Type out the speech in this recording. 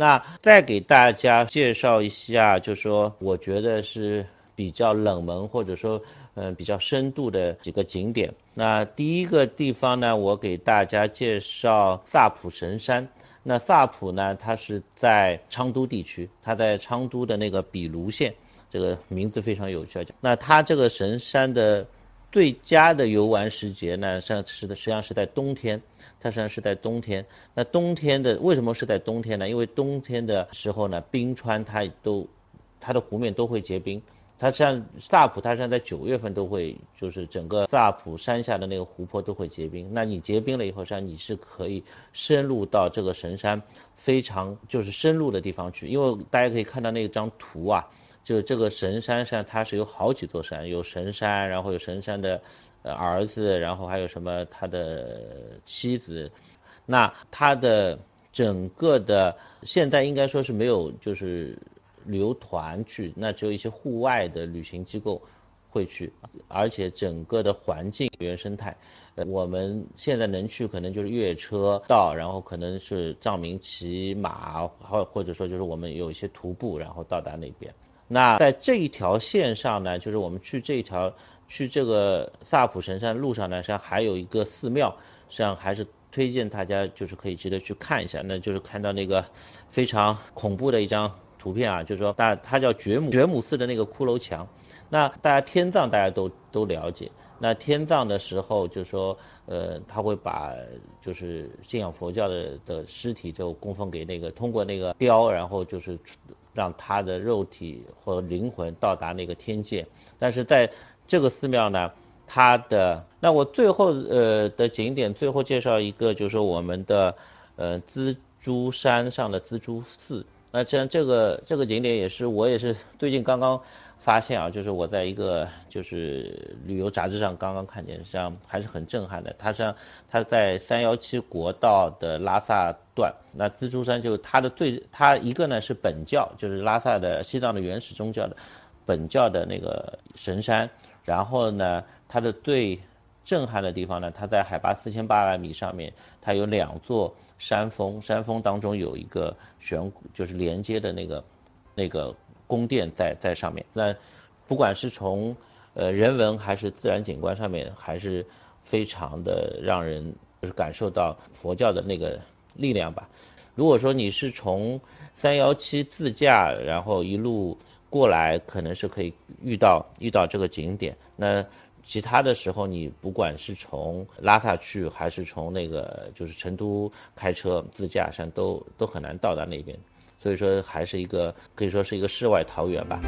那再给大家介绍一下，就说我觉得是比较冷门或者说嗯比较深度的几个景点。那第一个地方呢，我给大家介绍萨普神山。那萨普呢，它是在昌都地区，它在昌都的那个比卢县，这个名字非常有趣。那它这个神山的最佳的游玩时节呢，实际上是的，实际上是在冬天。它实际上是在冬天。那冬天的为什么是在冬天呢？因为冬天的时候呢，冰川它都，它的湖面都会结冰。它像萨普，它实际上在九月份都会，就是整个萨普山下的那个湖泊都会结冰。那你结冰了以后，实际上你是可以深入到这个神山非常就是深入的地方去。因为大家可以看到那张图啊，就这个神山上它是有好几座山，有神山，然后有神山的呃儿子，然后还有什么他的妻子。那它的整个的现在应该说是没有就是。旅游团去，那只有一些户外的旅行机构会去，而且整个的环境原生态，我们现在能去可能就是越野车到，然后可能是藏民骑马，或或者说就是我们有一些徒步，然后到达那边。那在这一条线上呢，就是我们去这一条去这个萨普神山路上呢，实际上还有一个寺庙，实际上还是推荐大家就是可以值得去看一下，那就是看到那个非常恐怖的一张。图片啊，就是说大它叫觉母觉母寺的那个骷髅墙，那大家天葬大家都都了解，那天葬的时候就说，呃，他会把就是信仰佛教的的尸体就供奉给那个通过那个雕，然后就是让他的肉体或灵魂到达那个天界。但是在这个寺庙呢，它的那我最后呃的景点最后介绍一个，就是说我们的呃蜘蛛山上的蜘蛛寺。那这样这个这个景点也是我也是最近刚刚发现啊，就是我在一个就是旅游杂志上刚刚看见，实际上还是很震撼的。它实际上它在三幺七国道的拉萨段，那蜘蛛山就它的最它一个呢是本教，就是拉萨的西藏的原始宗教的本教的那个神山，然后呢它的最震撼的地方呢，它在海拔四千八百米上面，它有两座。山峰，山峰当中有一个悬，就是连接的那个那个宫殿在在上面。那不管是从呃人文还是自然景观上面，还是非常的让人就是感受到佛教的那个力量吧。如果说你是从三幺七自驾，然后一路过来，可能是可以遇到遇到这个景点。那其他的时候，你不管是从拉萨去，还是从那个就是成都开车自驾上，都都很难到达那边，所以说还是一个可以说是一个世外桃源吧。